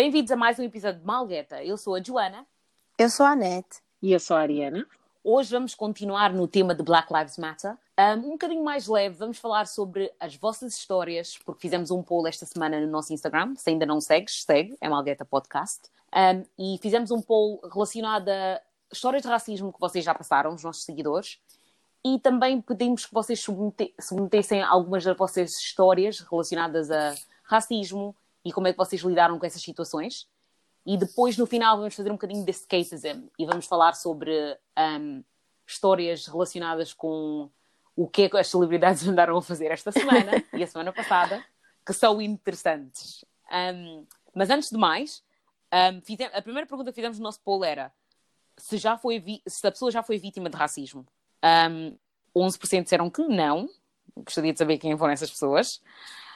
Bem-vindos a mais um episódio de Malgueta. Eu sou a Joana. Eu sou a Anete. E eu sou a Ariana. Hoje vamos continuar no tema de Black Lives Matter. Um, um bocadinho mais leve, vamos falar sobre as vossas histórias, porque fizemos um poll esta semana no nosso Instagram. Se ainda não segues, segue, é Malgueta Podcast. Um, e fizemos um poll relacionado a histórias de racismo que vocês já passaram, os nossos seguidores. E também pedimos que vocês submetessem algumas das vossas histórias relacionadas a racismo e como é que vocês lidaram com essas situações. E depois, no final, vamos fazer um bocadinho de escapism e vamos falar sobre um, histórias relacionadas com o que é que as celebridades andaram a fazer esta semana e a semana passada, que são interessantes. Um, mas antes de mais, um, fizemos, a primeira pergunta que fizemos no nosso poll era se, já foi se a pessoa já foi vítima de racismo. Um, 11% disseram que não. Gostaria de saber quem foram essas pessoas.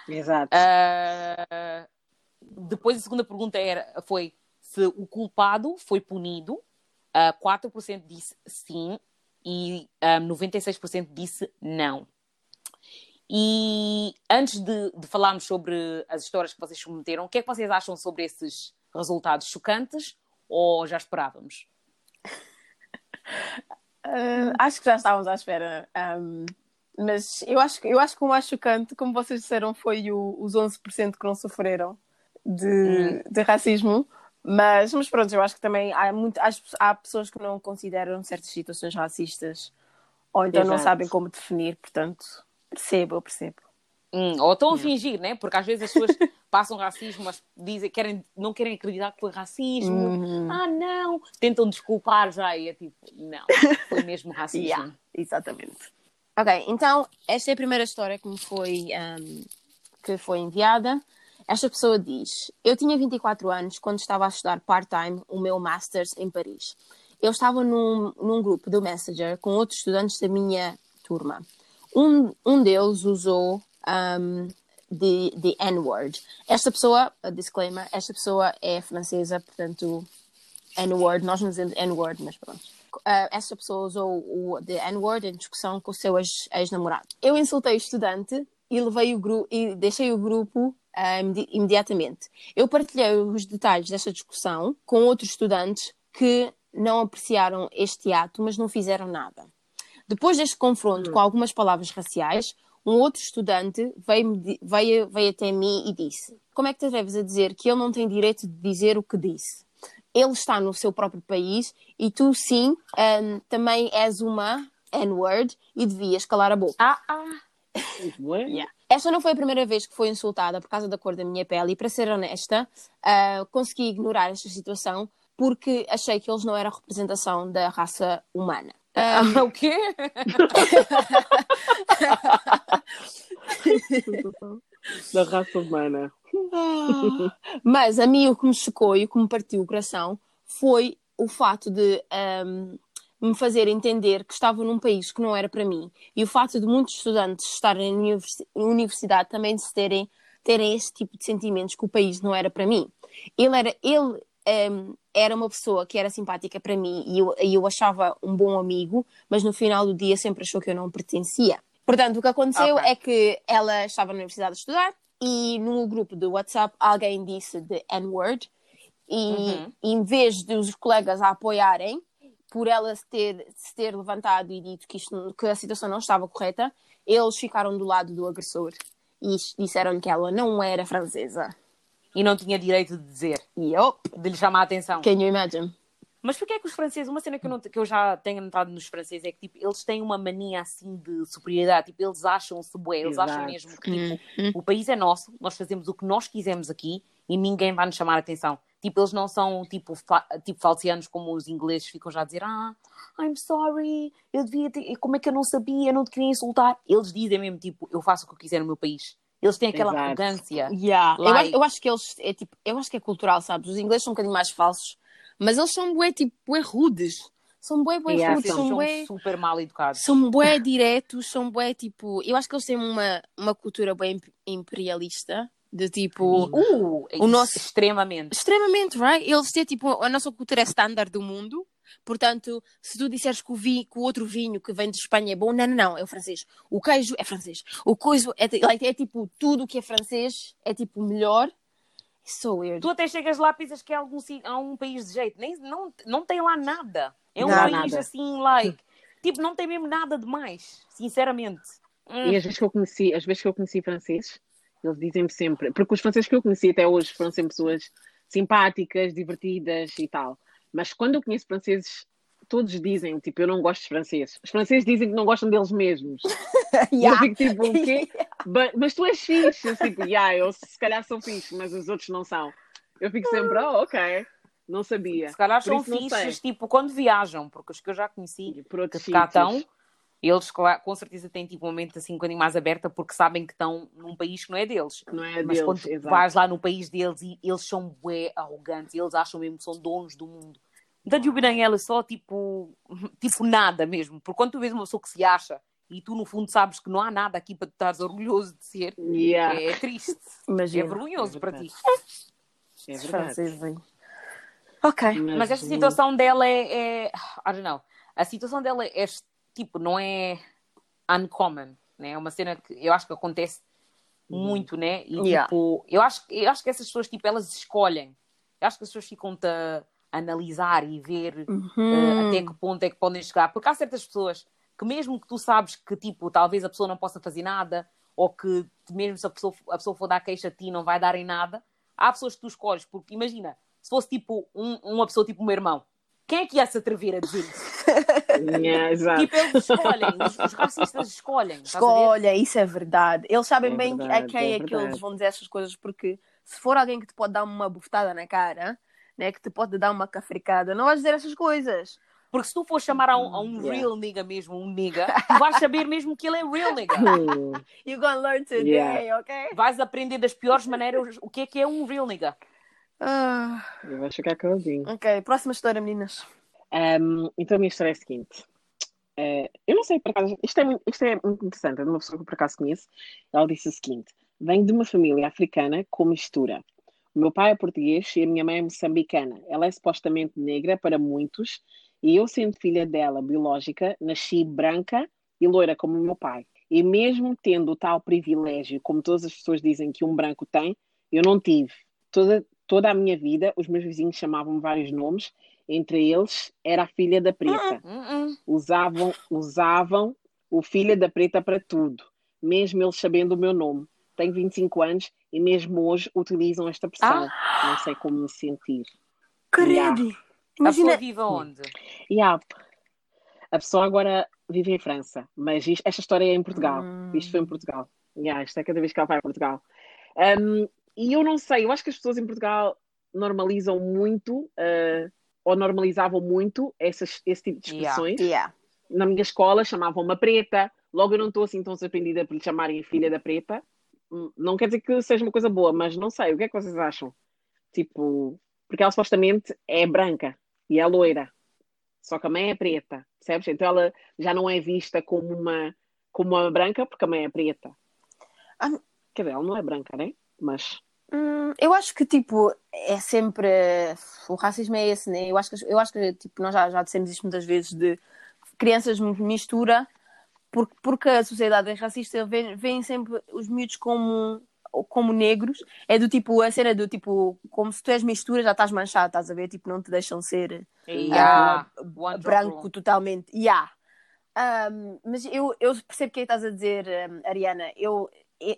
Exato. Uh, depois a segunda pergunta era, foi se o culpado foi punido. Uh, 4% disse sim e um, 96% disse não. E antes de, de, falarmos sobre as histórias que vocês submeteram, o que é que vocês acham sobre esses resultados chocantes ou já esperávamos? Uh, acho que já estávamos à espera. Um, mas eu acho, eu acho que o mais chocante, como vocês disseram, foi o, os 11% que não sofreram de, hum. de racismo. Mas, mas pronto, eu acho que também há, muito, há, há pessoas que não consideram certas situações racistas ou então Exato. não sabem como definir, portanto, percebo, eu percebo. Hum, ou estão a fingir, né? Porque às vezes as pessoas passam racismo, mas dizem, querem, não querem acreditar que foi racismo. Uhum. Ah, não! Tentam desculpar já e é tipo, não, foi mesmo racismo. yeah, exatamente. Ok, então esta é a primeira história que me foi, um, que foi enviada. Esta pessoa diz: Eu tinha 24 anos quando estava a estudar part-time o meu Masters em Paris. Eu estava num, num grupo do Messenger com outros estudantes da minha turma. Um, um deles usou um, the, the N-word. Esta pessoa, disclaimer, esta pessoa é francesa, portanto, N-word, nós não dizemos N-word, mas pronto. Uh, esta pessoa usou o the N-word em discussão com o seu ex-namorado. Eu insultei o estudante e levei o grupo e deixei o grupo uh, imediatamente. Eu partilhei os detalhes desta discussão com outros estudantes que não apreciaram este ato, mas não fizeram nada. Depois deste confronto com algumas palavras raciais, um outro estudante veio, veio, veio até mim e disse: Como é que te atreves a dizer que ele não tem direito de dizer o que disse? Ele está no seu próprio país e tu, sim, um, também és uma N-word e devias calar a boca. Ah, ah. yeah. Esta não foi a primeira vez que fui insultada por causa da cor da minha pele e, para ser honesta, uh, consegui ignorar esta situação porque achei que eles não eram representação da raça humana. Um... Ah, o quê? da raça humana. Ah. Mas a mim o que me chocou e o que me partiu o coração foi o fato de um, me fazer entender que estava num país que não era para mim. E o fato de muitos estudantes estarem na universidade também se terem, terem esse tipo de sentimentos que o país não era para mim. Ele era, ele um, era uma pessoa que era simpática para mim e eu, eu achava um bom amigo, mas no final do dia sempre achou que eu não pertencia. Portanto, o que aconteceu okay. é que ela estava na universidade a estudar e no grupo do WhatsApp alguém disse de N-word e uhum. em vez de os colegas a apoiarem, por ela se ter, se ter levantado e dito que, isto, que a situação não estava correta, eles ficaram do lado do agressor e disseram que ela não era francesa. E não tinha direito de dizer. Yep. De lhe chamar a atenção. Can you imagine? Mas porquê é que os franceses, uma cena que eu, não, que eu já tenho notado nos franceses é que tipo, eles têm uma mania assim de superioridade, tipo, eles acham-se bué, eles Exato. acham mesmo que tipo, uhum. o país é nosso, nós fazemos o que nós quisermos aqui e ninguém vai nos chamar a atenção. Tipo, eles não são tipo, fa tipo falcianos como os ingleses ficam já a dizer ah, I'm sorry, eu devia ter... como é que eu não sabia, eu não te queria insultar. Eles dizem mesmo, tipo, eu faço o que eu quiser no meu país. Eles têm aquela Exato. arrogância. Yeah. Like... Eu, acho, eu, acho, que eles, é tipo, eu acho que é cultural, sabes? Os ingleses são um bocadinho mais falsos, mas eles são bué, tipo, bué rudes. São bué, bué yeah, rudes, são, são bué... super mal educados. São bué diretos, são bué, tipo... Eu acho que eles têm uma, uma cultura bué imperialista de tipo uh, o nosso extremamente extremamente right eles têm tipo a nossa cultura é standard do mundo portanto se tu disseres que o, vinho, que o outro vinho que vem de Espanha é bom não não não é o francês o queijo é francês o coiso é, like, é tipo tudo que é francês é tipo melhor So weird. Tu até chegas lá e pensas que é algum, há um país de jeito. Nem, não, não tem lá nada. É um Nada. país Nada. assim, like. Tipo, não tem mesmo nada de mais. Sinceramente. Hum. E as vezes que eu conheci, as vezes que eu conheci franceses, eles dizem-me sempre, porque os franceses que eu conheci até hoje foram sempre pessoas simpáticas, divertidas e tal. Mas quando eu conheço franceses, todos dizem, tipo, eu não gosto de franceses. Os franceses dizem que não gostam deles mesmos. E eu Yeah. fico tipo, o quê? Ba- Mas tu és fixe. Eu tipo, yeah, eu se calhar sou fixe, mas os outros não são. Eu fico sempre, oh, ok. Não sabia. Se calhar Por são fixes, tipo, quando viajam, porque os que eu já conheci, por que cá estão, eles claro, com certeza têm tipo uma mente assim um bocadinho mais aberta porque sabem que estão num país que não é deles. Não é Mas deles, quando exato. vais lá no país deles e eles são bué arrogantes, eles acham mesmo que são donos do mundo. Então dúvida ela só tipo, tipo nada mesmo. Porque quando tu vês uma pessoa que se acha e tu no fundo sabes que não há nada aqui para tu estares orgulhoso de ser, Yeah, é triste. É Imagina. vergonhoso É para ti. é verdade. Ok. Mas esta situação dela é, é. I don't know. A situação dela é tipo, não é uncommon, né? É uma cena que eu acho que acontece muito, né? E Yeah. tipo, eu acho, eu acho que essas pessoas, tipo, elas escolhem. Eu acho que as pessoas ficam-te a analisar e ver Uhum. eh, até que ponto é que podem chegar. Porque há certas pessoas que mesmo que tu sabes que, tipo, talvez a pessoa não possa fazer nada, ou que mesmo se a pessoa, a pessoa for dar queixa a ti não vai dar em nada, há pessoas que tu escolhes. Porque imagina, se fosse tipo um- uma pessoa tipo o meu irmão, quem é que ia se atrever a dizer isso? Yeah, exato. Tipo, eles escolhem, os, os racistas escolhem. Escolha, isso é verdade. Eles sabem É bem verdade, a quem é é, que eles vão dizer essas coisas, porque se for alguém que te pode dar uma bufetada na cara, né, que te pode dar uma cafricada, não vais dizer essas coisas. Porque se tu for chamar a um, a um Yeah. real nigga mesmo, um nigga, tu vais saber mesmo que ele é real nigga. Hum, You're gonna learn today, Yeah. ok? Vais aprender das piores maneiras o que é que é um real nigga. Ah, eu vou chegar calzinho. ok, próxima história, meninas. Um, então a minha história é a seguinte. Eh, eu não sei, por acaso, isto é, muito, isto é muito interessante, é de uma pessoa que eu por acaso conheço. Ela disse o seguinte: venho de uma família africana com mistura. O meu pai é português e a minha mãe é moçambicana. Ela é supostamente negra para muitos, e eu, sendo filha dela biológica, nasci branca e loira como o meu pai. E mesmo tendo o tal privilégio, como todas as pessoas dizem que um branco tem, eu não tive. Toda, toda a minha vida, os meus vizinhos chamavam-me vários nomes, entre eles era a filha da preta Hum, hum. usavam, usavam o filho da preta para tudo, mesmo eles sabendo o meu nome. Tenho 25 anos e mesmo hoje utilizam esta expressão. Não sei como me sentir. Credo! A pessoa Imagina, vive aonde? E há, a pessoa agora vive em França, mas isto- esta história é em Portugal. Hum. Isto foi em Portugal. Yeah, isto é cada vez que ela vai a Portugal. Um, e eu não sei, eu acho que as pessoas em Portugal normalizam muito, uh, ou normalizavam muito essas, esse tipo de Yeah. expressões. yeah. na minha escola chamavam-me a preta, logo eu não estou assim tão surpreendida por lhe chamarem filha da preta. Hum, Não quer dizer que seja uma coisa boa, mas não sei, o que é que vocês acham? Tipo, porque ela supostamente é branca e é loira, só que a mãe é preta, percebes? Então ela já não é vista como uma, como uma branca porque a mãe é preta. Ah, Quer dizer, ela não é branca, né? Mas Hum, eu acho que, tipo, é sempre. O racismo é esse, né? Eu acho que, eu acho que tipo, nós já, já dissemos isto muitas vezes de crianças mistura, porque, porque a sociedade é racista, veem sempre os miúdos como, como negros. É do tipo, a cena do tipo, como se tu és mistura, já estás manchado, estás a ver? Tipo, não te deixam ser Yeah. One drop branco totalmente. Yeah. Um, mas eu, eu percebo o que é estás a dizer, um, Ariana. Eu,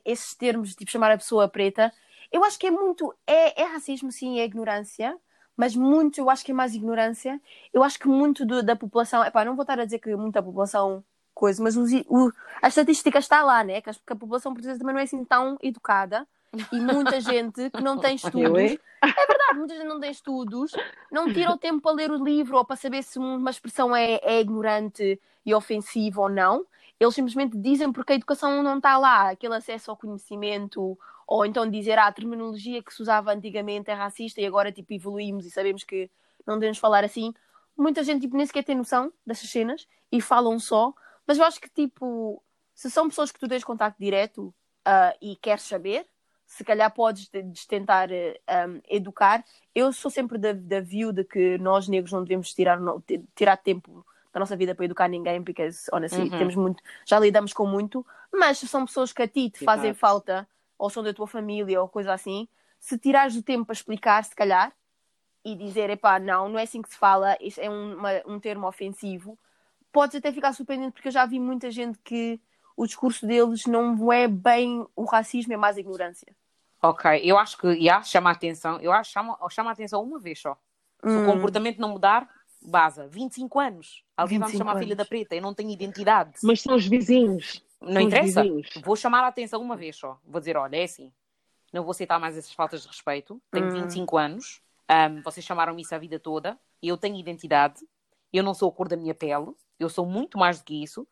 esses termos, tipo chamar a pessoa preta, eu acho que é muito. É, é racismo, sim, é ignorância, mas muito, eu acho que é mais ignorância. Eu acho que muito do- da população. Epá, não vou estar a dizer que muita população. Coisa, mas os o- a estatística está lá, né? Que a, que a população portuguesa também não é assim tão educada e muita gente que não tem estudos hein? verdade, muita gente não tem estudos, não tira o tempo para ler o livro ou para saber se uma expressão é, é ignorante e ofensiva ou não. Eles simplesmente dizem porque a educação não está lá, aquele acesso ao conhecimento, ou então dizer ah, a terminologia que se usava antigamente é racista e agora tipo evoluímos e sabemos que não devemos falar assim. Muita gente tipo, nem sequer tem noção dessas cenas e falam só, mas eu acho que tipo, se são pessoas que tu tens contacto direto ah, e queres saber, se calhar podes de- de tentar eh, um, educar. Eu sou sempre da, da view de que nós negros não devemos tirar, tirar tempo da nossa vida para educar ninguém, porque honestly, Uhum. temos muito, já lidamos com muito, mas se são pessoas que a ti te fazem Exato. falta, ou são da tua família, ou coisa assim, se tirares o tempo para explicar, se calhar, e dizer, epá, não, não é assim que se fala, isto é um, uma, um termo ofensivo, podes até ficar surpreendente, porque eu já vi muita gente que o discurso deles não é bem o racismo, é mais a ignorância. Ok, eu acho que yeah, chama a atenção, eu acho que chama, chama a atenção uma vez só. Se Hum. o comportamento não mudar, baza. 25 anos. Alguém vai me 25 chamar filha anos. da preta, eu não tenho identidade. Mas são os vizinhos. Não São interessa. vizinhos. Vou chamar a atenção uma vez só. Vou dizer, olha, é assim. Não vou aceitar mais essas faltas de respeito. Tenho Hum. 25 anos. ahm, vocês chamaram-me isso a vida toda. Eu tenho identidade. Eu não sou a cor da minha pele. Eu sou muito mais do que isso.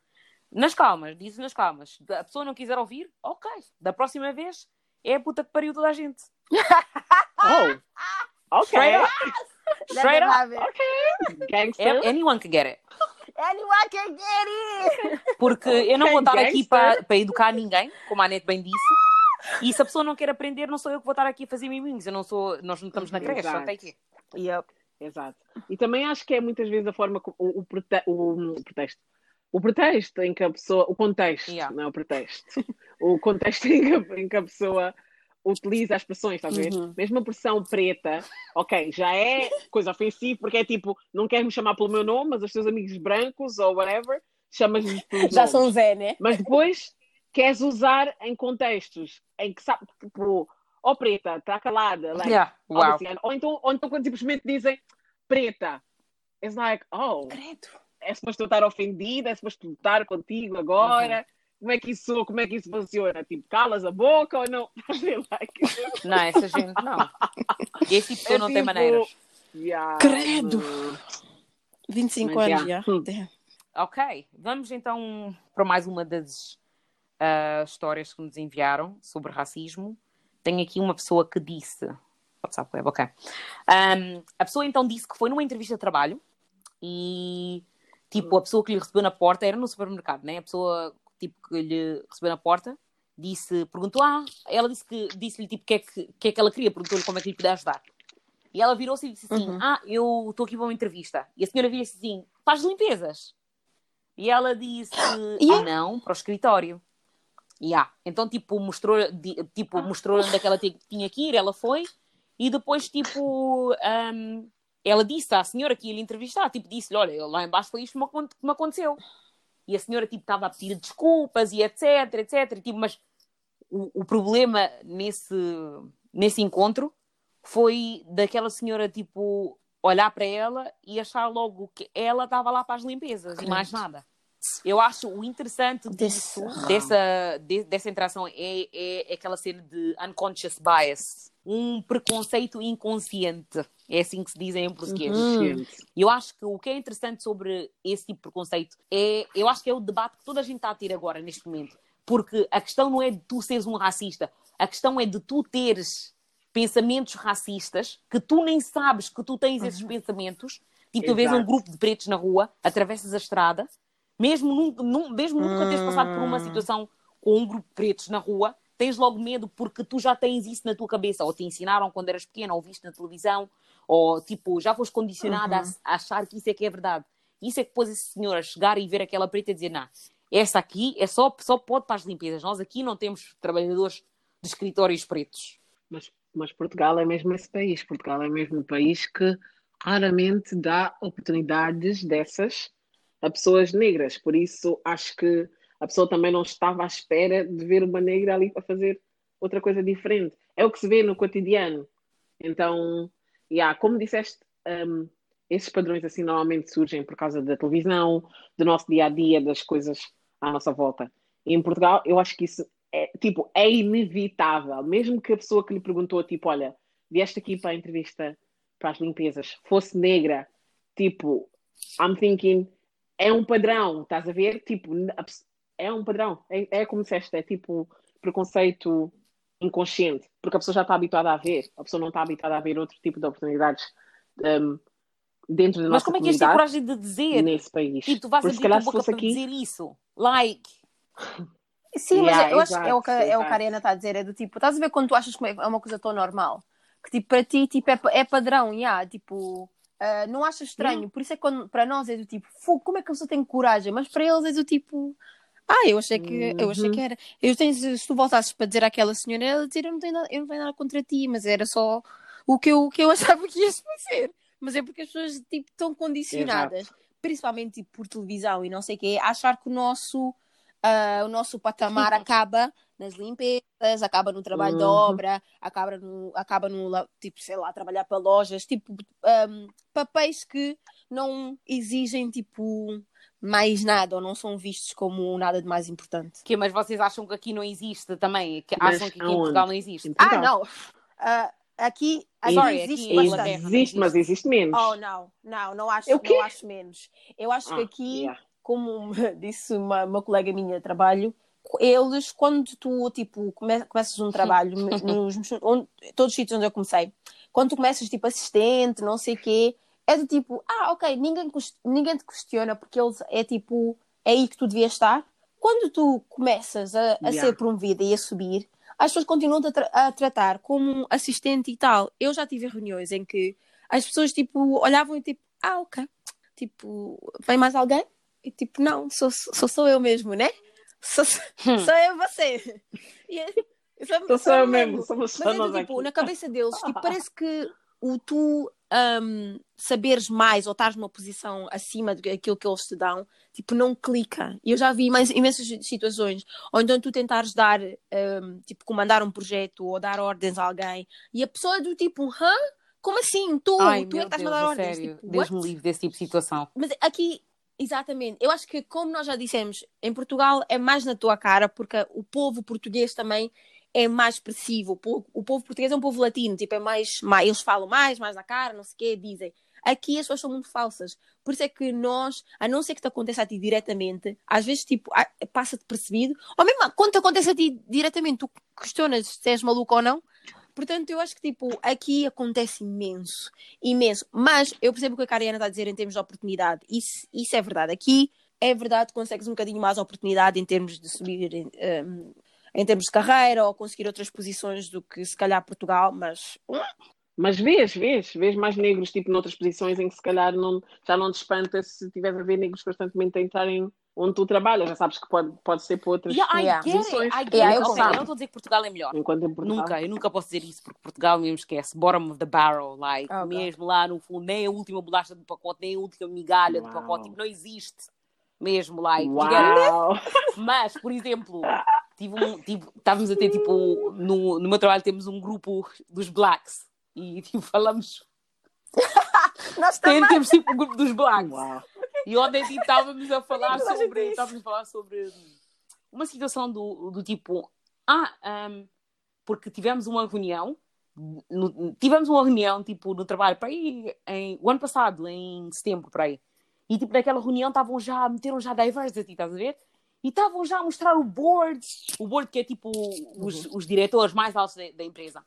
Nas calmas, diz nas calmas. A pessoa não quiser ouvir, ok. Da próxima vez é a puta que pariu toda a gente. Oh. Ok. Straight up. Straight up. Have it. Gangster. Anyone can get it. Anyone can get it! Porque eu não vou estar aqui para, para educar ninguém, como a Anete bem disse. E se a pessoa não quer aprender, não sou eu que vou estar aqui a fazer miminhos. Eu não sou, nós não estamos na creche, Exato. não tem que. Yep. Exato. E também acho que é muitas vezes a forma como o, o, prete- o, o pretexto. O pretexto em que a pessoa. O contexto, Yeah. não é o pretexto. o contexto em que, em que a pessoa utiliza as expressões, está a ver? Uhum. Mesmo a pressão preta, ok, já é coisa ofensiva, porque é tipo, não queres me chamar pelo meu nome, mas os teus amigos brancos ou whatever, chamas-lhes pelos Já são Zé, né? Mas depois queres usar em contextos em que sabe, tipo, ó preta, está calada, like, Yeah. Uau. obviously, ou, então, ou então quando simplesmente dizem preta, it's like, oh, Credo. é suposto eu estar ofendida, é suposto eu estar contigo agora. Como é que isso, como é que isso funciona? Tipo, calas a boca ou não? like, Não, essa gente não. Esse tipo de pessoa É não tem tipo- maneiras. yeah, Credo. hum, 25 Mas, anos, yeah. já. Hum. Damn. Ok, vamos então para mais uma das ah, histórias que nos enviaram sobre racismo. Tenho aqui uma pessoa que disse. WhatsApp web, ok. Ahm, a pessoa então disse que foi numa entrevista de trabalho e tipo, a pessoa que lhe recebeu na porta era no supermercado, né? A pessoa tipo, que lhe recebeu na porta disse, perguntou, ah, ela disse que disse-lhe tipo o que, é que, que é que ela queria, perguntou-lhe como é que lhe podia ajudar. E ela virou-se e disse assim: Uhum. Ah, eu estou aqui para uma entrevista. E a senhora vira-se assim: faz limpezas. E ela disse: Yeah. Não, para o escritório. Yeah. Então, tipo, mostrou, tipo, mostrou onde é que ela ti- tinha que ir, ela foi, e depois, tipo, ahm, ela disse à senhora que ia lhe entrevistar, tipo, disse-lhe: Olha, lá embaixo foi isto que me aconteceu. E a senhora, tipo, estava a pedir desculpas e etc, etc. Tipo, mas o, o problema nesse, nesse encontro foi daquela senhora, tipo, olhar para ela e achar logo que ela estava lá para as limpezas e mais nada. Eu acho o interessante disso, dessa, de- dessa interação, é, é aquela cena de unconscious bias. Um preconceito inconsciente. É assim que se diz em português. E eu acho que o que é interessante sobre esse tipo de preconceito é, eu acho que é o debate que toda a gente está a ter agora, neste momento. Porque a questão não é de tu seres um racista, a questão é de tu teres pensamentos racistas que tu nem sabes que tu tens esses pensamentos. Tipo, tu vês um grupo de pretos na rua, atravessas a estrada, mesmo nunca, num- mesmo nunca teres passado por uma situação com um grupo de pretos na rua, tens logo medo porque tu já tens isso na tua cabeça, ou te ensinaram quando eras pequena, ou viste na televisão, ou tipo, já foste condicionada a, a achar que isso é que é verdade. Isso é que depois esse senhor a chegar e ver aquela preta e dizer, não, essa aqui é só, só pode para as limpezas. Nós aqui não temos trabalhadores de escritórios pretos. mas, mas Portugal é mesmo esse país. Portugal é mesmo um país que raramente dá oportunidades dessas a pessoas negras. Por isso, acho que a pessoa também não estava à espera de ver uma negra ali para fazer outra coisa diferente. É o que se vê no cotidiano. Então, yeah, como disseste, um, esses padrões assim normalmente surgem por causa da televisão, do nosso dia a dia, das coisas à nossa volta. E em Portugal, eu acho que isso é, tipo, é inevitável. Mesmo que a pessoa que lhe perguntou, tipo, olha, vieste aqui para a entrevista para as limpezas, fosse negra, tipo, I'm thinking, é um padrão, estás a ver? Tipo, é um padrão. É, é como disseste, é tipo preconceito inconsciente, porque a pessoa já está habituada a ver, a pessoa não está habituada a ver outro tipo de oportunidades um, dentro da Mas nossa como é que comunidade coragem de dizer? nesse país. Tipo, tu vais abrir a boca para aqui, dizer isso. Like. Sim, Yeah, mas eu acho que é o que, exato, é o que a. Ariana está a dizer, é do tipo, estás a ver quando tu achas que é uma coisa tão normal, que tipo, para ti tipo, é, é padrão, yeah, tipo, ah, não achas estranho, por isso é que quando, para nós é do tipo, "Fogo, como é que a pessoa tem coragem? Mas para eles é do tipo, Ah, eu achei que, eu achei Uhum. que era. Eu tenho, se tu voltasses para dizer àquela senhora, ela dizer, eu não tenho nada, eu não tenho nada contra ti, mas era só o que eu, o que eu achava que ias fazer. Mas é porque as pessoas tipo, estão condicionadas, principalmente tipo, por televisão e não sei o quê, a achar que o nosso, ah, o nosso patamar acaba nas limpezas, acaba no trabalho de Uhum. obra, acaba no, acaba no, tipo, sei lá, trabalhar para lojas, tipo, ahm, papéis que não exigem, tipo, mais nada, ou não são vistos como nada de mais importante. Que, mas vocês acham que aqui não existe também? Que Mas acham que aqui em aonde? Portugal não existe? Em Ah, não! Ah, aqui, aqui Sorry, existe aqui em bastante. Existe, mas existe menos. Oh, não, não, não acho, É não acho menos. Eu acho que Ah, aqui, yeah. como disse uma, uma colega minha de trabalho, eles, quando tu, tipo, come- começas um trabalho, nos, onde- todos os sítios onde eu comecei, quando tu começas, tipo, assistente, não sei o quê, é do tipo, ah, ok, ninguém, ninguém te questiona, porque eles, é tipo, é aí que tu devias estar. Quando tu começas a, a Yeah. ser promovida e a subir, as pessoas continuam-te a, tra- a tratar como um assistente e tal. Eu já tive reuniões em que as pessoas, tipo, olhavam e tipo, ah, ok, tipo, vem mais alguém? E tipo, não, sou, sou, sou eu mesmo, né? Sou, Hum. sou eu e você. E é- sou, Sou só eu mesmo. mesmo, Mas é tipo, na cabeça deles, tipo, parece que o tu hum, saberes mais ou estás numa posição acima daquilo que eles te dão, tipo, não clica. E eu já vi mais, imensas situações, ou então tu tentares dar, hum, tipo, comandar um projeto ou dar ordens a alguém, e a pessoa é do tipo, hã? Como assim? Tu, Ai, tu é que Deus, a dar ordens? sério. Tipo, Deus me livre desse tipo de situação. Mas aqui, exatamente, eu acho que, como nós já dissemos, em Portugal é mais na tua cara, porque o povo português também é mais expressivo. O povo, o povo português é um povo latino, tipo, é mais, mais. Eles falam mais, mais na cara, não sei o quê, dizem. Aqui as pessoas são muito falsas. Por isso é que nós, a não ser que te aconteça a ti diretamente, às vezes, tipo, passa-te percebido, ou mesmo quando te acontece a ti diretamente, tu questionas se és maluco ou não. Portanto, eu acho que, tipo, aqui acontece imenso imenso. Mas eu percebo o que a Cariana está a dizer em termos de oportunidade. Isso, isso é verdade. Aqui é verdade consegues um bocadinho mais oportunidade em termos de subir em, em, termos de carreira ou conseguir outras posições do que se calhar Portugal, mas Mas vês, vês, vês mais negros, tipo, noutras posições em que se calhar não, já não te espanta se tiveres a ver negros constantemente a entrarem onde tu trabalhas. Já sabes que pode, pode ser para outras Yeah, Yeah. posições. I get Yeah, eu eu não estou a dizer que Portugal é melhor. Enquanto em Portugal. Nunca, eu nunca posso dizer isso, porque Portugal mesmo esquece. Bottom of the barrel, like, Oh, God. mesmo lá no fundo, nem a última bolacha do pacote, nem a última migalha do Uau. pacote, tipo, não existe. Mesmo, like? Uau! Mas, por exemplo, tive um, tive, estávamos a ter, tipo, no, no meu trabalho temos um grupo dos blacks. E, tipo, falamos, nós tem- temos, tipo, um grupo dos blacks. Uau! E ontem tipo, estávamos a falar sobre. Estávamos a falar sobre uma situação do, do tipo. Ah, ahm, porque tivemos uma reunião. no- tivemos uma reunião tipo no trabalho para aí em, o ano passado, em setembro, para aí. E tipo, naquela reunião estavam já, meteram já diversity, estás a ver? E estavam já a mostrar o board, o board que é tipo os, os diretores mais altos da, da empresa.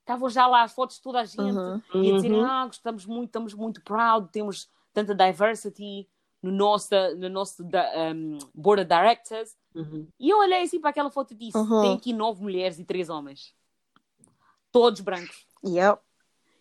Estavam já lá as fotos de toda a gente Uhum. e a dizer, Uhum. ah, estamos muito, estamos muito proud, temos tanta diversity no nosso, no nosso um, board of directors. Uhum. E eu olhei assim para aquela foto e disse, Uhum. tem aqui nove mulheres e três homens. Todos brancos. Yep.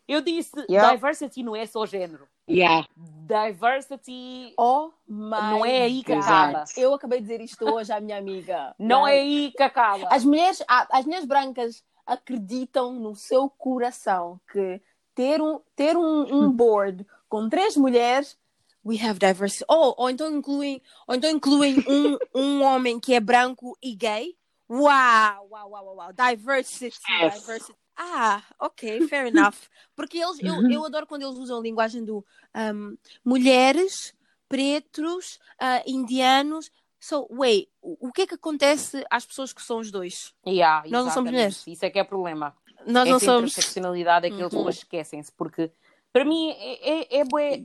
Eu disse, Yeah. diversity não é só género. Yeah. Diversity Oh my não é aí que acaba. Eu acabei de dizer isto hoje à minha amiga. Não é aí que acaba. As mulheres, as mulheres brancas acreditam no seu coração que ter um, ter um, um board com três mulheres, we have diversity. Ou, ou então incluem, ou então incluem um, um homem que é branco e gay. Uau, uau, uau, uau, uau. Diversity, Yes. diversity. Ah, ok, fair enough. Porque eles, eu, eu adoro quando eles usam a linguagem do um, mulheres, pretos, ah, indianos. So, wait, o que é que acontece às pessoas que são os dois? Yeah, Nós não somos mulheres. Isso é que é o problema. Nós não Essa somos. interseccionalidade é que as Uhum. esquecem-se, porque para mim é, é, é bué,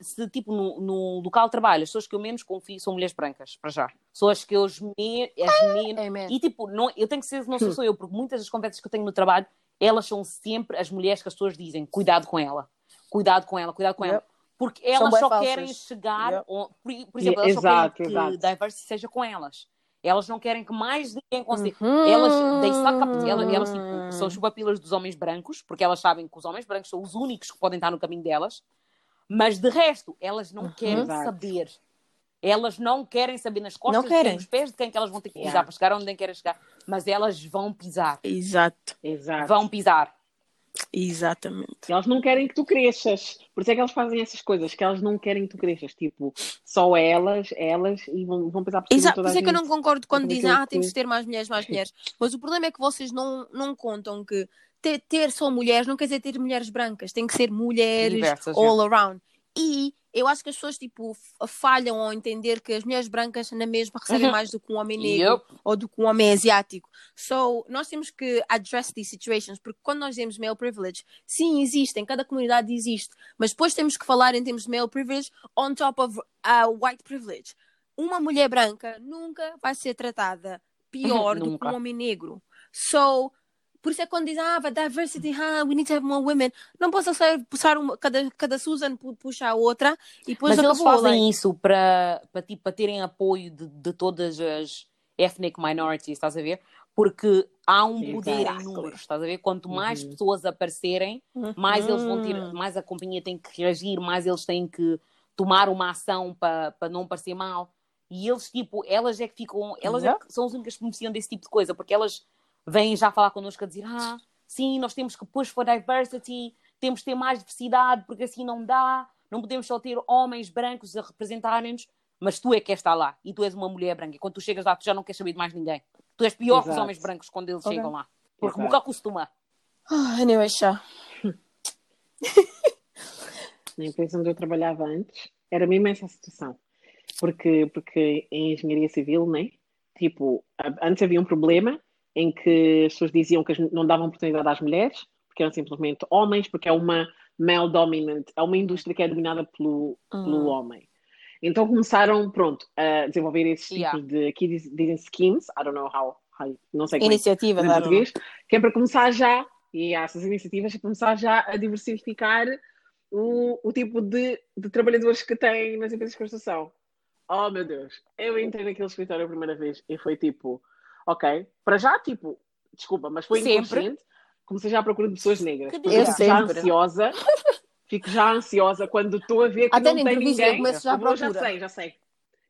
se tipo no, no local de trabalho, as pessoas que eu menos confio são mulheres brancas, para já. São as que eu as me- as menos. E tipo, não, eu tenho que ser, não sou só eu, porque muitas das conversas que eu tenho no trabalho, elas são sempre as mulheres que as pessoas dizem: cuidado com ela, cuidado com ela, cuidado com ela. Porque elas só falsas. querem chegar, on- por, por exemplo, elas Exato, só querem exato. que diversity seja com elas. Elas não querem que mais ninguém consiga. Uhum. Elas, they suck up- elas, elas, tipo, são chupapilas dos homens brancos, porque elas sabem que os homens brancos são os únicos que podem estar no caminho delas, mas de resto, elas não Uhum. querem Exato. saber. Elas não querem saber nas costas, Não querem. nos pés de quem que elas vão ter que pisar Yeah. para chegar onde querem chegar. Mas elas vão pisar. Exato. Exato. Vão pisar. Exatamente. Elas não querem que tu cresças. Por isso é que elas fazem essas coisas, que elas não querem que tu cresças. Tipo, só elas, elas, e vão, vão pensar por Exato, toda por isso é que eu não concordo quando dizem, ah, temos que- de ter mais mulheres, mais mulheres. Mas o problema é que vocês não, não contam que ter, ter só mulheres não quer dizer ter mulheres brancas, tem que ser mulheres Diversas, all around. E eu acho que as pessoas tipo falham ao entender que as mulheres brancas na mesma recebem Uhum. mais do que um homem negro Yup. ou do que um homem asiático. So, nós temos que address these situations, porque quando nós dizemos male privilege, sim, existe, em cada comunidade existe, mas depois temos que falar em termos de male privilege on top of uh, white privilege. Uma mulher branca nunca vai ser tratada pior do que um homem negro. So, por isso é quando dizem, ah, but diversity, ah, we need to have more women. Não posso só puxar uma, cada, cada Susan pu- puxa a outra e depois Mas eles fazem like. isso para, para, tipo, para terem apoio de, de todas as ethnic minorities, estás a ver? Porque há um poder em números, estás a ver? Quanto mais Uhum. pessoas aparecerem, mais eles vão ter, Hum. mais a companhia tem que reagir, mais eles têm que tomar uma ação para, para não parecer mal. E eles, tipo, elas é que ficam, elas é que são as únicas que beneficiam desse tipo de coisa, porque elas vêm já falar connosco a dizer, ah, sim, nós temos que push for diversity, temos que ter mais diversidade, porque assim não dá, não podemos só ter homens brancos a representarem-nos, mas tu é que queres estar lá, e tu és uma mulher branca, e quando tu chegas lá, tu já não queres saber de mais ninguém. Tu és pior que os Exato. homens brancos quando eles Ok. chegam lá. Porque Exato. nunca costuma. Ah, anyway, chá. Na empresa onde eu trabalhava antes, era mesmo essa situação. Porque, porque em engenharia civil, né? Tipo, antes havia um problema em que as pessoas diziam que não davam oportunidade às mulheres, porque eram simplesmente homens, porque é uma male dominant, é uma indústria que é dominada pelo, pelo Hum. homem. Então começaram, pronto, a desenvolver esses tipos Yeah. de, aqui diz- dizem schemes, I don't know how, how não sei como é que Iniciativa, em da português, que é para começar já, e há essas iniciativas, para começar já a diversificar o, o tipo de, de trabalhadores que têm nas empresas de construção. Oh meu Deus, eu entrei naquele escritório a primeira vez e foi tipo, ok, para já, tipo, desculpa, mas foi Sempre. inconsciente, comecei já à procura de pessoas negras. Porque Eu já sempre. ansiosa, fico já ansiosa quando estou a ver que Até não tem entrevista eu ninguém. começo já à já sei, já sei.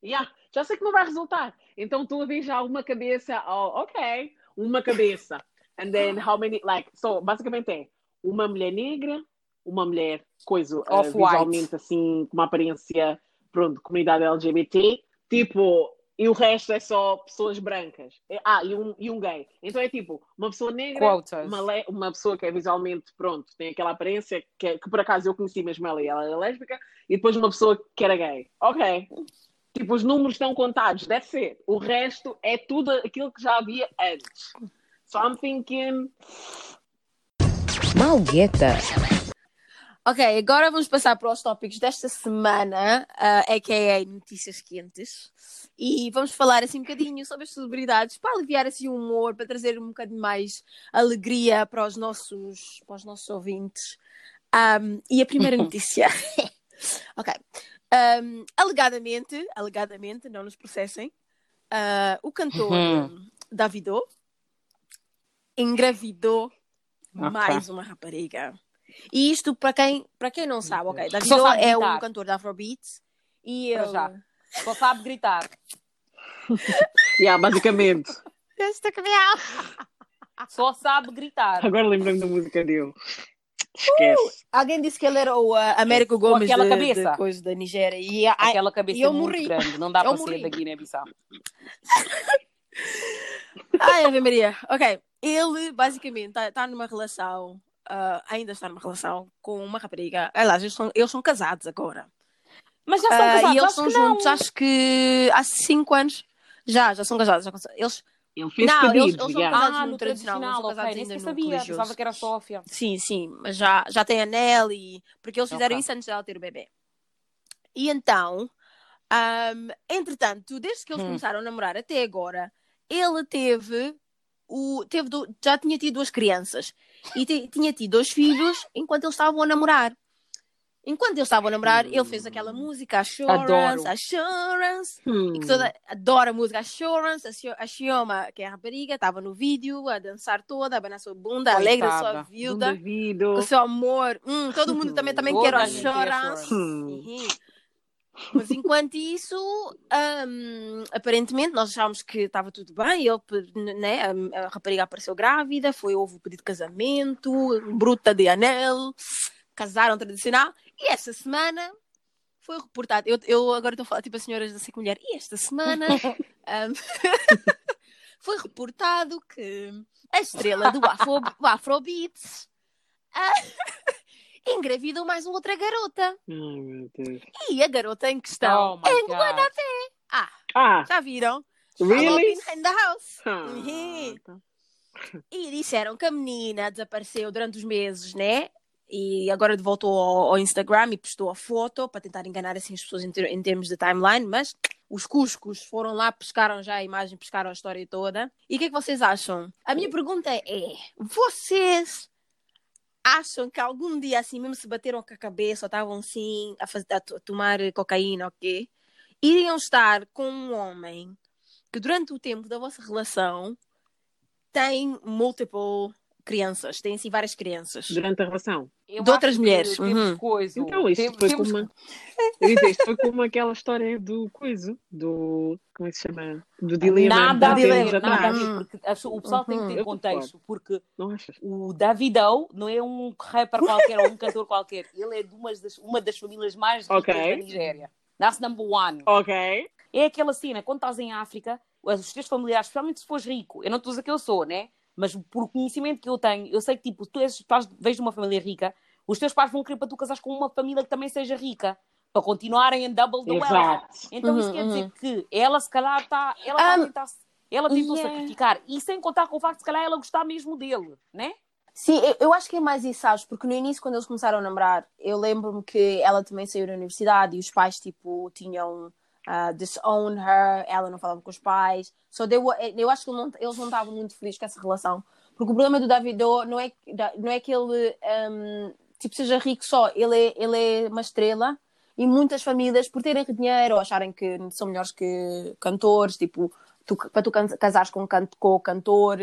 Yeah, já sei que não vai resultar. Então estou a ver já uma cabeça, oh, ok, uma cabeça. And then how many, like, so, basicamente é uma mulher negra, uma mulher, coisa, uh, visualmente assim, com uma aparência, pronto, comunidade LGBT, tipo, e o resto é só pessoas brancas. É- Ah, e um, e um gay. Então é tipo, uma pessoa negra, uma, le- uma pessoa que é visualmente, pronto, tem aquela aparência que, é- que por acaso eu conheci mesmo ela e ela era lésbica, e depois uma pessoa que era gay. Ok. Tipo, os números estão contados, that's it. O resto é tudo aquilo que já havia antes. So I'm thinking, Malgueta. Ok, agora vamos passar para os tópicos desta semana, uh, a.k.a. Notícias Quentes. E vamos falar assim um bocadinho sobre as celebridades, para aliviar assim o humor, para trazer um bocadinho mais alegria para os nossos, para os nossos ouvintes. Um, e a primeira notícia. ok. Um, alegadamente, alegadamente, não nos processem, uh, o cantor Uhum. um, Davido engravidou Ok. mais uma rapariga. E isto, para quem, para quem não sabe, ok, Só Davido sabe é gritar. um cantor de Afrobeat e Para ele... já. Só sabe gritar. yeah, basicamente. Esta crial. Só sabe gritar. Agora lembrando da música dele. Esquece. Alguém disse que ele era o uh, Américo Gomes aquela de, cabeça. de coisa da Nigéria. E, ai, Aquela cabeça eu muito morri. grande. Não dá Eu para morri. ser da Guiné-Bissau. ai, Ave Maria. Ok, ele basicamente está tá numa relação, ah, ainda está numa relação com uma rapariga. Aliás, eles são, eles são casados agora. Mas já são Ah, casados. e eles acho são que não. juntos, acho que há 5 anos. Já, já são casados. Já, eles, Ele fez Não, pedidos, eles- eles são casados Ah, no no tradicional, tradicional, casados Nem ainda sabia. religioso. Pensava que era Sófia. Sim, sim, mas já, já tem anel e. Porque eles fizeram Ok. isso antes dela ter o bebê. E então, ahm, entretanto, desde que eles Hum. começaram a namorar até agora, ele teve. O, teve do- já tinha tido duas crianças e tinha tido dois filhos enquanto eles estavam a namorar. Enquanto eles estavam a namorar, ele fez aquela música Assurance, Adoro. Assurance, Hum. e que toda adora a música Assurance, a Xio- a Xioma, que é a rapariga, estava no vídeo a dançar toda, a abanar sua bunda, alegre a sua Davido. o seu amor. Hum, todo mundo também, também quer Assurance. Hum. Mas enquanto isso, hum, aparentemente nós achávamos que estava tudo bem. Ele, né, a, rapariga apareceu grávida, foi houve o pedido de casamento, bruta de anel, casaram tradicional. E essa semana foi reportado. Eu, eu agora estou a falar tipo as senhoras da Cinco Mulher. E esta semana hum, foi reportado que a estrela do Afro, Afrobeats ah, engravidou mais uma outra garota. Ai, meu Deus. E a garota em questão Oh é angolana God. até. Ah, Ah, já viram? really? In the house. Tá. E disseram que a menina desapareceu durante os meses, né? E agora voltou ao, ao Instagram e postou a foto para tentar enganar assim as pessoas em, ter- em termos de timeline, mas os cuscos foram lá, pescaram já a imagem, pescaram a história toda. E o que é que vocês acham? A minha pergunta é: vocês acham que algum dia assim mesmo se bateram com a cabeça ou estavam assim a, faz- a to- a tomar cocaína, ok? Iriam estar com um homem que durante o tempo da vossa relação tem multiple crianças, tem assim várias crianças. Durante a relação. Eu De outras mulheres, Temos uhum. coisa. Então, isto Tem- foi temos- como. Eu isto foi como aquela história do coiso, do... Como é que se chama? Do dilema. Nada a de ver, nada a ver, porque o pessoal tem que ter Eu contexto, porque Não achas? o Davidão não é um rapper qualquer ou um cantor qualquer, ele é de uma das, uma das famílias mais ricas Ok. da Nigéria. That's number one. Ok. É aquela cena, quando estás em África, os teus familiares, especialmente se fores rico, eu não estou a dizer que eu sou, né? Mas por conhecimento que eu tenho, eu sei que tipo, tu és, estás, vens de uma família rica, os teus pais vão querer para tu casares com uma família que também seja rica, para continuarem em double the wealth. Exato. Então isso Uhum, quer dizer uhum. que ela se calhar está. Ela está a tentar. Ela tentou yeah. sacrificar. E sem contar com o facto de se calhar ela gostar mesmo dele, né? Sim, eu, eu acho que é mais isso, sabes? Porque no início, quando eles começaram a namorar, eu lembro-me que ela também saiu da universidade e os pais, tipo, tinham uh, disown her, ela não falava com os pais. So they were- eu acho que não- eles não estavam muito felizes com essa relação. Porque o problema do Davido não é, que- não é que ele um, tipo, seja rico só, ele é, ele é uma estrela e muitas famílias, por terem dinheiro ou acharem que são melhores que cantores, tipo, tu- para tu casares com, com o cantor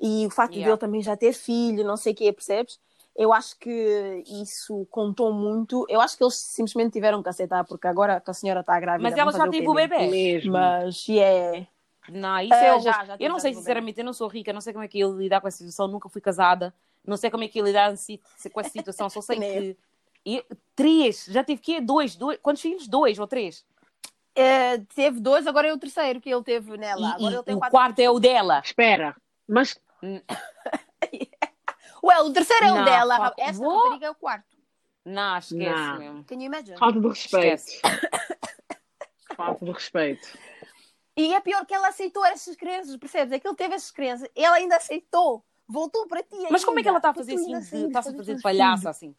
e o facto Yeah. dele também já ter filho, não sei o quê, percebes? Eu acho que isso contou muito. Eu acho que eles simplesmente tiveram que aceitar, porque agora que a senhora está grávida. Mas ela já teve o né? bebê. Mesmo. Mas, yeah. Não, isso é o já, já Eu não sei, sinceramente, eu não sou rica, não sei como é que eu lidar com essa situação, nunca fui casada, não sei como é que eu lidar com essa situação, só sei Nem que. E, três, já tive que dois, dois, quantos filhos? Dois ou três? Eh, teve dois, agora é o terceiro que ele teve nela. E, agora e ele tem o quatro. quarto é o dela. Espera. Mas Well, o terceiro é o Não, dela. fa- Essa What? rapariga é o quarto. Não, esquece Não. mesmo. Can you imagine? falta de respeito. Falta de respeito. E é pior que ela aceitou essas crianças, percebes? É que ele teve essas crianças, ela ainda aceitou. Voltou para ti. Mas como é que ela está a ainda. fazer assim? ainda saíste, Está-se a fazer de palhaça assim?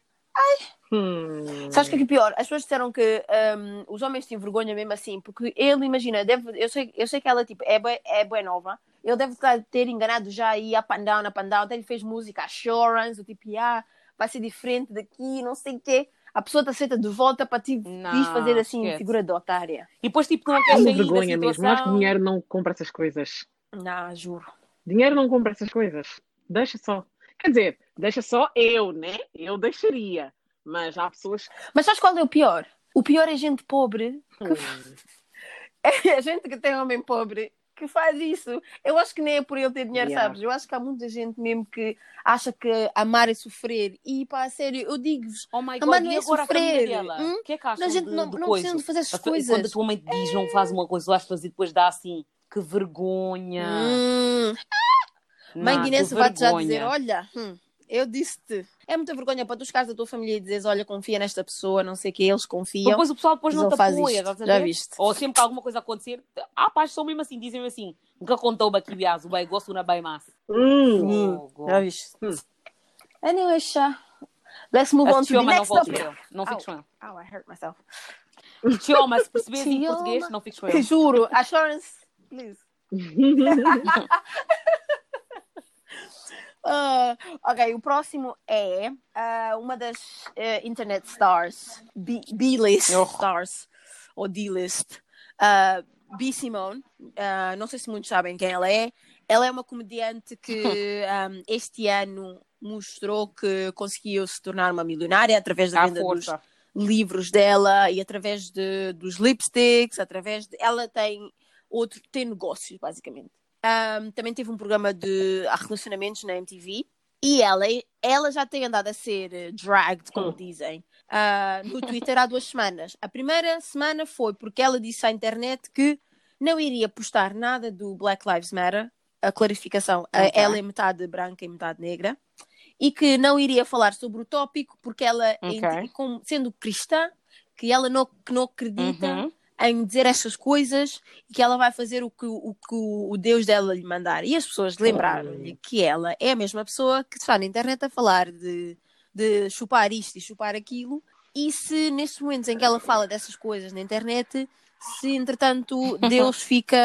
Hum. Sabes o que é que é pior? As pessoas disseram que hum, os homens têm vergonha mesmo assim, porque ele, imagina, deve, eu, sei, eu sei que ela tipo, é, bué- é nova, ele deve estar- ter enganado já aí up and down, up and down, até ele fez música, assurance, do tipo, ah, vai ser diferente daqui, não sei o quê. A pessoa te aceita de volta para ti Não, quis fazer assim, esquece. figura de otária. E depois, tipo, não quer É sair da vergonha mesmo. Eu acho que situação. dinheiro não compra essas coisas. Não, juro. Dinheiro não compra essas coisas. Deixa só. Quer dizer, deixa só eu, né? Eu deixaria. Mas há pessoas Mas sabes qual é o pior? O pior é gente pobre, que. é a gente que tem homem pobre que faz isso. Eu acho que nem é por ele ter dinheiro, Yeah. sabes? Eu acho que há muita gente mesmo que acha que amar é sofrer. E pá, a sério, eu digo-vos, Oh my God, mãe não e é sofrer. dela? Hum? O que é que acham a gente de, não, de não precisam de fazer essas coisas. Quando a tua mãe te diz não faz uma coisa, tu vais fazer depois dá assim, que vergonha. Hum. Não, Mãe Guinness vai-te já dizer: olha, hum, eu disse-te. É muita vergonha para tu chegares da tua família e dizes: olha, confia nesta pessoa, não sei o que, eles confiam. Depois o pessoal depois não te apoia, já viste? Ou sempre que alguma coisa acontecer, ah, pais são mesmo assim, dizem assim, nunca contou-me aqui, aliás, o bem, gosto na bem massa. Hum. Oh, God. Já viste? Hum. Anyway, Shá. Let's move on to the não next voltes topic. não fiques com ele. Ow, I hurt myself. Chioma, se perceberes em português, não fiques com ele. Juro, assurance, please. Ah, ok, o próximo é ah, uma das eh, internet stars, B-list Oh. stars, ou D-list, ah, B. Simone. Não sei se muitos sabem quem ela é. Ela é uma comediante que ahm, este ano mostrou que conseguiu se tornar uma milionária através da venda dos, livros dela e através de, dos lipsticks, através de. Ela tem outro. tem negócios, basicamente. Um, também teve um programa de relacionamentos na MTV. E ela, ela já tem andado a ser dragged, como hum. dizem, uh, no Twitter há duas semanas. A primeira semana foi porque ela disse à internet que não iria postar nada do Black Lives Matter, a clarificação, okay. ela é metade branca e metade negra, e que não iria falar sobre o tópico porque ela, okay. como, sendo cristã, que ela não, que não acredita uhum. Em dizer estas coisas e que ela vai fazer o que o, que o Deus dela lhe mandar. E as pessoas lembraram-lhe que ela é a mesma pessoa que está na internet a falar de, de chupar isto e chupar aquilo. E se nestes momentos em que ela fala dessas coisas na internet, se entretanto Deus fica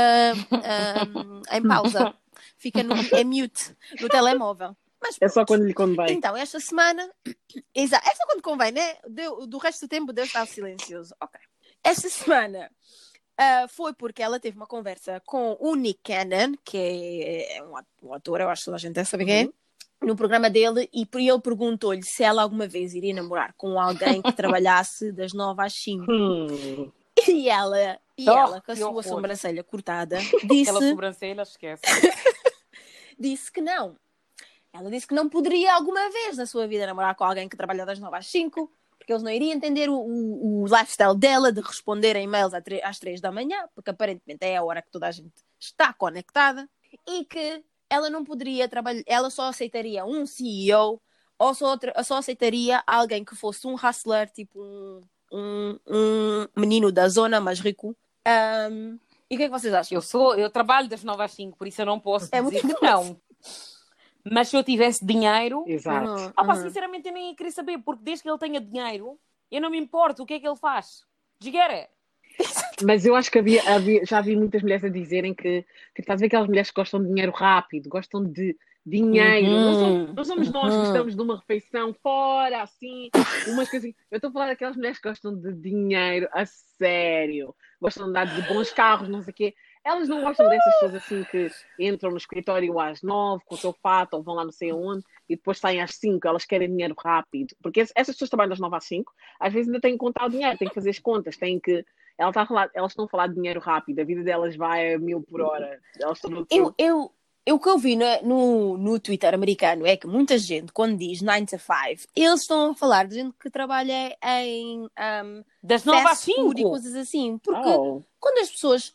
um, em pausa, fica no, em mute no telemóvel. Mas, é só quando lhe convém. Então, esta semana, exato, é só quando convém, né? Do, do resto do tempo Deus está silencioso. Ok. Esta semana uh, foi porque ela teve uma conversa com o Nick Cannon, que é, é um ator, eu acho que a gente deve saber quem é, uhum. no programa dele, e ele perguntou-lhe se ela alguma vez iria namorar com alguém que trabalhasse das 9 às 5. Hum. E ela, e oh, ela com a sua sobrancelha cortada, disse. Aquela sobrancelha, esquece. disse que não. Ela disse que não poderia alguma vez na sua vida namorar com alguém que trabalha das 9 às 5, porque eles não iriam entender o, o, o lifestyle dela de responder a e-mails às 3 da manhã, porque aparentemente é a hora que toda a gente está conectada, e que ela não poderia trabalhar, ela só aceitaria um CEO ou só, só aceitaria alguém que fosse um hustler, tipo um um, um menino da zona mais rico. Um, e o que é que vocês acham? Eu sou, eu trabalho das 9 às 5, por isso eu não posso é dizer que não. Mas se eu tivesse dinheiro, Exato. Uhum, ah, uhum. sinceramente eu nem ia querer saber, porque desde que ele tenha dinheiro, eu não me importo o que é que ele faz. Desguera. Mas eu acho que havia, havia, já vi muitas mulheres a dizerem que, que estás a ver aquelas mulheres que gostam de dinheiro rápido, gostam de dinheiro. Uhum. Não, somos, não, somos, nós que estamos numa refeição fora, assim, umas coisas. Eu estou a falar daquelas mulheres que gostam de dinheiro a sério, gostam de andar de bons carros, não sei o quê. Elas não gostam dessas pessoas assim que entram no escritório às nove com o seu fato ou vão lá não sei aonde e depois saem às cinco. Elas querem dinheiro rápido. Porque essas pessoas trabalham das nove às cinco, às vezes ainda têm que contar o dinheiro, têm que fazer as contas, têm que. Ela a falar, elas estão a falar de dinheiro rápido, a vida delas vai a mil por hora. Elas estão eu, eu, o que eu vi no, no, no, Twitter americano é que muita gente, quando diz 9 to 5, eles estão a falar de gente que trabalha em um, das novas 5 e coisas assim. Porque oh. quando as pessoas.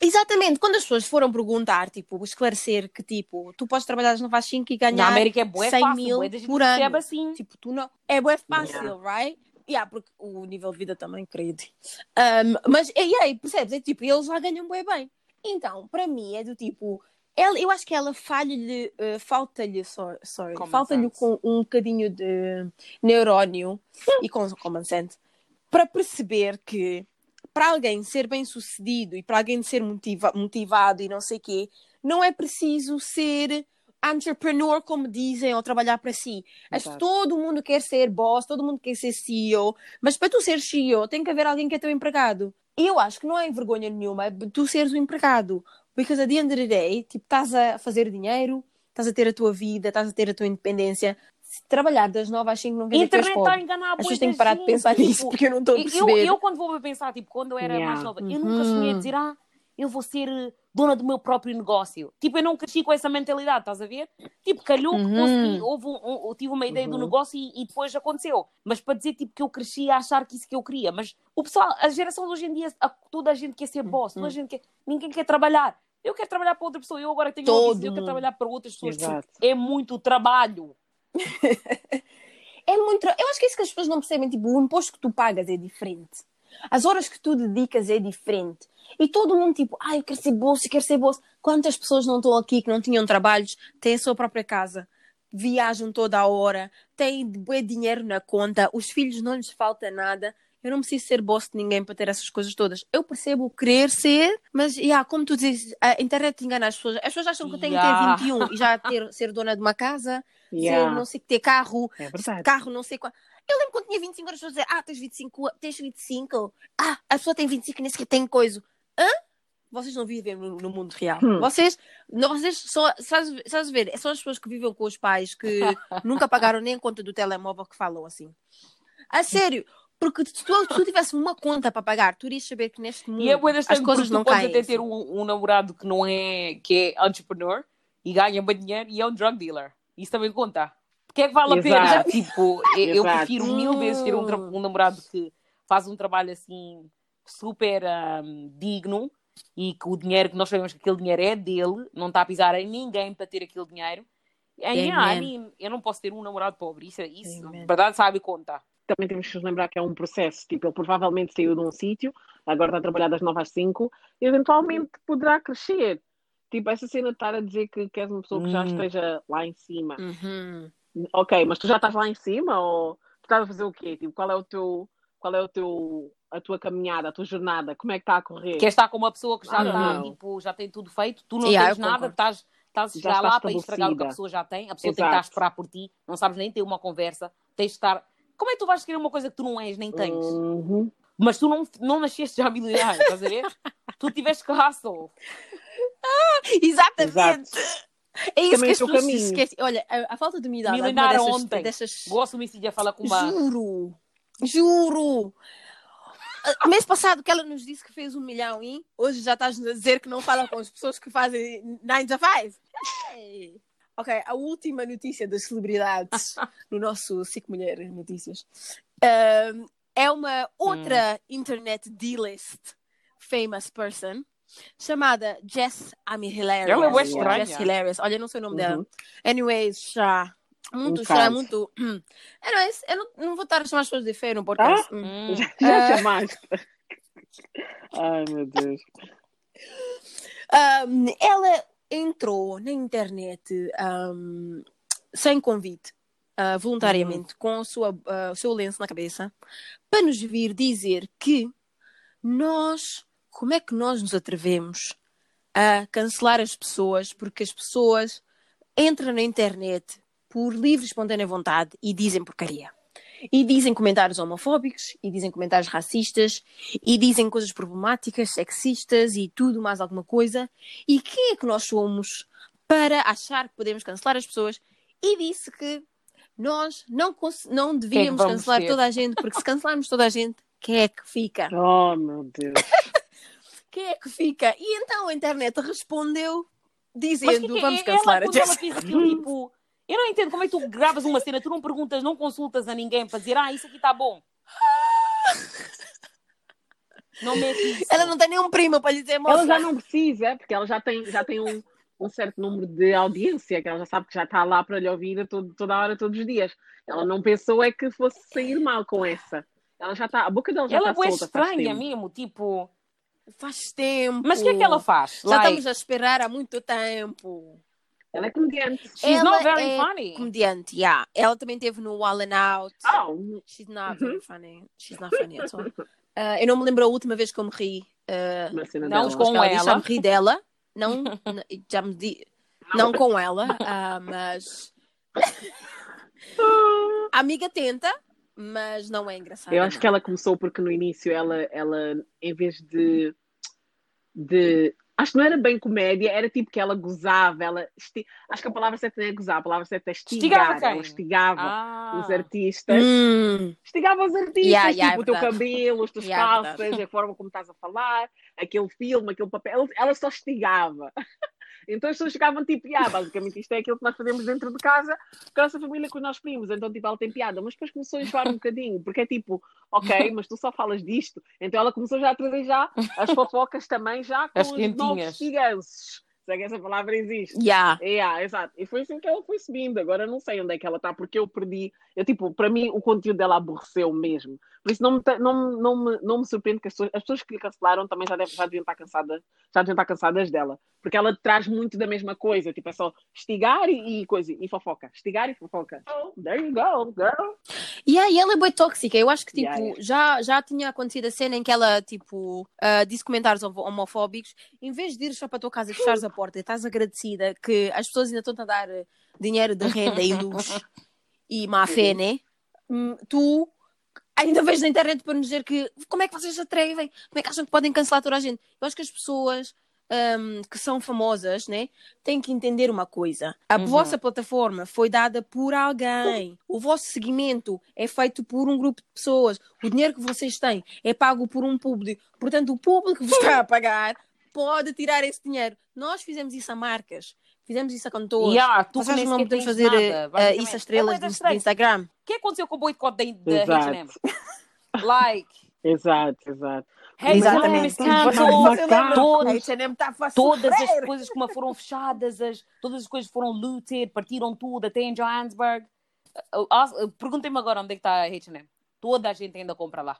Exatamente, quando as pessoas foram perguntar, tipo, esclarecer que, tipo, tu podes trabalhar das 9 às 5 e ganhar Na América é bué 100 fácil, mil por ano. Assim. Tipo, tu não... É bué fácil, yeah. right? Yeah, porque o nível de vida também, creio. Um, mas, e aí, percebes? É tipo, eles lá ganham bué bem. Então, para mim, é do tipo ela, eu acho que ela falha-lhe, uh, falta-lhe, sorry, falta-lhe com um bocadinho de neurónio e com common sense para perceber que para alguém ser bem sucedido e para alguém ser motiva motivado e não sei quê, não é preciso ser entrepreneur, como dizem, ou trabalhar para si. Exato. Todo mundo quer ser boss, todo mundo quer ser CEO, mas para tu ser CEO tem que haver alguém que é teu empregado. E eu acho que não é vergonha nenhuma tu seres o empregado. Because at the end of the day, tipo, estás a fazer dinheiro, estás a ter a tua vida, estás a ter a tua independência. Se trabalhar das 9 às 5 não quer dizer que és pobre. Está a enganar As pessoas têm que parar de pensar tipo, nisso porque eu não estou a perceber. Eu, eu quando vou pensar, tipo, quando eu era yeah. mais nova, eu nunca sonhei dizer, ah, eu vou ser eh, dona do meu próprio negócio. Tipo, eu não cresci com essa mentalidade, estás a ver? Tipo, calhou que uhum. consegui, houve um, um, tive uma ideia uhum. do negócio e, e, depois aconteceu. Mas para dizer, tipo, que eu cresci a achar que isso que eu queria. Mas o pessoal, a geração de hoje em dia, a, toda a gente quer ser boss, toda a uhum. gente quer, ninguém quer trabalhar. Eu quero trabalhar para outra pessoa, eu agora tenho Todo ofício, eu quero trabalhar para outras pessoas. Exato. É muito trabalho. É muito. Eu acho que é isso que as pessoas não percebem. Tipo, o imposto que tu pagas é diferente. As horas que tu dedicas é diferente. E todo mundo, tipo, ah, eu quero ser bolsa, eu quero ser bolsa. Quantas pessoas não estão aqui que não tinham trabalhos, têm a sua própria casa, viajam toda a hora, têm bom dinheiro na conta, os filhos não lhes falta nada. Eu não preciso ser boss de ninguém para ter essas coisas todas. Eu percebo querer ser, mas, yeah, como tu dizes, a internet engana as pessoas. As pessoas acham que eu tenho yeah. que ter 21 e já ter, ser dona de uma casa, yeah. não sei que ter carro, é carro não sei qual. Eu lembro quando tinha 25 anos, as pessoas dizer, ah, tens 25, tens 25, ah, a pessoa tem 25 e nem sequer tem coisa. Hã? Vocês não vivem no, no mundo real. Hum. Vocês, não, vocês só, sabes, sabes ver, são as pessoas que vivem com os pais que nunca pagaram nem a conta do telemóvel que falam assim. A sério, Porque se tu, se tu tivesse uma conta para pagar, tu irias saber que neste mundo E é as coisas não tu podes caem. até ter um, um namorado que não é, que é entrepreneur e ganha bem dinheiro e é um drug dealer. Isso também conta. Porque é que vale a pena? Tipo, eu, eu prefiro mil vezes ter um, tra- um namorado que faz um trabalho assim super ahm, digno e que o dinheiro que nós sabemos que aquele dinheiro é dele, não está a pisar em ninguém para ter aquele dinheiro. E, I Amen. mean, eu não posso ter um namorado pobre. Isso, isso Amen. verdade, sabe, conta. Também temos que nos lembrar que é um processo. Tipo, ele provavelmente saiu de um sítio, agora está a trabalhar das 9 às 5, e eventualmente poderá crescer. Tipo, essa cena de estar a dizer que, que és uma pessoa que já Hum. esteja lá em cima. Uhum. Ok, mas tu já estás lá em cima ou tu estás a fazer o quê? Tipo, qual é o teu, qual é o teu, a tua caminhada, a tua jornada? Como é que está a correr? Quer estar com uma pessoa que já, Ah, está, tipo, já tem tudo feito, tu não Yeah, tens nada, estás, estás a Já estás lá para estragar o que a pessoa já tem, a pessoa tem que estar a Exato. esperar por ti, não sabes nem ter uma conversa, tens de estar. Como é que tu vais querer uma coisa que tu não és, nem tens? Uhum. Mas tu não, não nasceste já milionário, estás a ver? tu tiveste que hustle. Exatamente. É isso Também que as é o pessoas esquecem. Olha, a, a falta de humildade. Milionário dessas, ontem. dessas... Gosto me de falar com uma. Juro, juro. Ah, Mês passado que ela nos disse que fez um milhão e hoje já estás a dizer que não fala com as pessoas que fazem 9 to 5. Hey. Ok, a última notícia das celebridades no nosso Cinco Mulheres Notícias Ahm, é uma outra internet D-list famous person chamada Jess Amy Hilarious. Ela é Jess estranha. Hilarious. Olha, não sei o nome dela. Uhum. Anyways, já. Muito Um chá, caso. muito. Anyways, eu não, não vou estar a chamar as pessoas de feio no podcast. Hum. Hum. Já, já Ah. chamaste. Ai, meu Deus. Um, ela entrou na internet um, sem convite, uh, voluntariamente, com a sua, uh, o seu lenço na cabeça, para nos vir dizer que nós, como é que nós nos atrevemos a cancelar as pessoas porque as pessoas entram na internet por livre e espontânea vontade e dizem porcaria. E dizem comentários homofóbicos, e dizem comentários racistas, e dizem coisas problemáticas, sexistas e tudo mais alguma coisa. E quem é que nós somos para achar que podemos cancelar as pessoas? E disse que nós não, não devíamos vamos cancelar ter? toda a gente, porque se cancelarmos toda a gente, quem é que fica? Oh, meu Deus. Quem é que fica? E então a internet respondeu dizendo: que que- vamos ela, cancelar a ela Jess. fez aquilo, tipo, eu não entendo como é que tu gravas uma cena, tu não perguntas, não consultas a ninguém para dizer, ah, isso aqui está bom. Não mete isso. Ela não tem nenhum primo para lhe dizer, moça. Ela já não precisa, porque ela já tem, já tem um, um certo número de audiência, que ela já sabe que já está lá para lhe ouvir a todo- toda a hora, todos os dias. Ela não pensou é que fosse sair mal com essa. Ela já está, a boca dela já Ela é está solta. faz estranha tempo. mesmo, tipo. Faz tempo. Mas o que é que ela faz? Já Like, estamos a esperar há muito tempo. Ela é comediante. she's Ela not very é funny. Comediante, yeah. Ela também teve no All and Out. Oh, She's not very funny. She's not funny at all. Uh, eu não me lembro a última vez que eu me ri. Uh, Não, dela. com ela disse, ela. já me ri dela. Não, já me di... não com ela, ah, mas a amiga tenta, mas não é engraçada. Eu acho não. que ela começou porque no início ela, ela em vez de, de. Acho que não era bem comédia, era tipo que ela gozava, ela. esti- Acho que a palavra certa não é gozar, a palavra certa é Estigava estigar. Ela estigava Ah. os artistas. Hum, Estigava os artistas, Yeah, yeah, tipo é o teu verdade. cabelo, as tuas Yeah, é calças, a forma como estás a falar, aquele filme, aquele papel. Ela- Ela só estigava. Então as pessoas ficavam tipo, ah, basicamente isto é aquilo que nós fazemos dentro de casa com a nossa família, com os nossos primos. Então, tipo, ela tem piada. Mas depois começou a enjoar um bocadinho, porque é tipo, ok, mas tu só falas disto. Então ela começou já a trazer já as fofocas também, já com As os quentinhas. novos gigantes. Se é que essa palavra existe. yeah. Yeah, exato. E foi assim que ela foi subindo. Agora eu não sei onde é que ela está, porque eu perdi. Eu, tipo, para mim o conteúdo dela aborreceu mesmo. Por isso não me, não, não, me, não me surpreende que as pessoas, as pessoas que lhe cancelaram também já, devem, já deviam estar cansadas, já deviam estar cansadas dela. Porque ela traz muito da mesma coisa. Tipo, é só estigar e, e coisa, e fofoca. Estigar e fofoca. Oh, there you go, girl. Yeah, e ela é bem tóxica. Eu acho que tipo, Yeah. Já, já tinha acontecido a cena em que ela tipo, ah, disse comentários homo- homofóbicos. Em vez de ir só para a tua casa e fechares a porta e estás agradecida que as pessoas ainda estão a dar dinheiro de renda e luz e má fé, né? Hum, Tu ainda vês na internet para nos dizer que como é que vocês se atrevem? Como é que acham que podem cancelar toda a gente? Eu acho que as pessoas um, que são famosas, né, têm que entender uma coisa. A Uhum. vossa plataforma foi dada por alguém. O vosso seguimento é feito por um grupo de pessoas. O dinheiro que vocês têm é pago por um público. Portanto, o público que vos está a pagar pode tirar esse dinheiro. Nós fizemos isso a marcas. Fizemos isso a cantores. Yeah, tu que nem não podemos fazer nada, basicamente. isso a estrelas É do, Instagram. O que aconteceu com o boicote da. H&M? Like, Exato, exato. H&M Exatamente. lembram? todas, H&M está a todas as coisas que foram fechadas, as, todas as coisas foram looted, partiram tudo, até em Johannesburg. Uh, uh, uh, Perguntem-me agora onde é que está a H&M. Toda a gente ainda compra lá.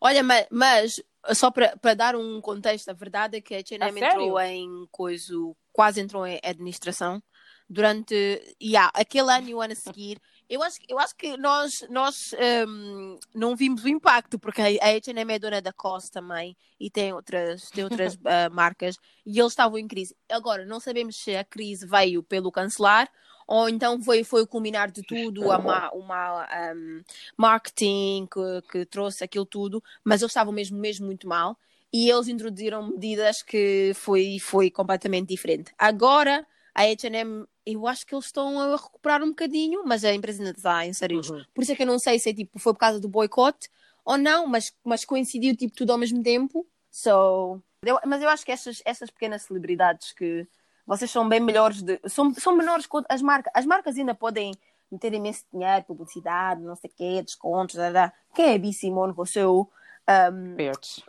Olha, mas, mas só para para dar um contexto, a verdade é que a H&M A sério? entrou em coisa, quase entrou em administração durante yeah, aquele ano e o ano a seguir. Eu acho, eu acho que nós, nós hum, não vimos o impacto, porque a H&M é dona da COS também e tem outras, tem outras ah, marcas e eles estavam em crise. Agora, não sabemos se a crise veio pelo cancelar ou então foi, foi o culminar de tudo, a o mau hum, marketing que, que trouxe aquilo tudo, mas eles estavam mesmo, mesmo muito mal e eles introduziram medidas que foi, foi completamente diferente. Agora, a H&M, eu acho que eles estão a recuperar um bocadinho, mas a empresa ainda está em séries. Uhum. Por isso é que eu não sei se é, tipo, foi por causa do boicote ou não, mas, mas coincidiu tipo, tudo ao mesmo tempo. So, eu- mas eu acho que essas, essas pequenas celebridades que vocês são bem melhores, de, são, são menores que as marcas. As marcas ainda podem meter imenso dinheiro, publicidade, não sei o quê, descontos, blá, blá. quem é a. Simone com o seu um,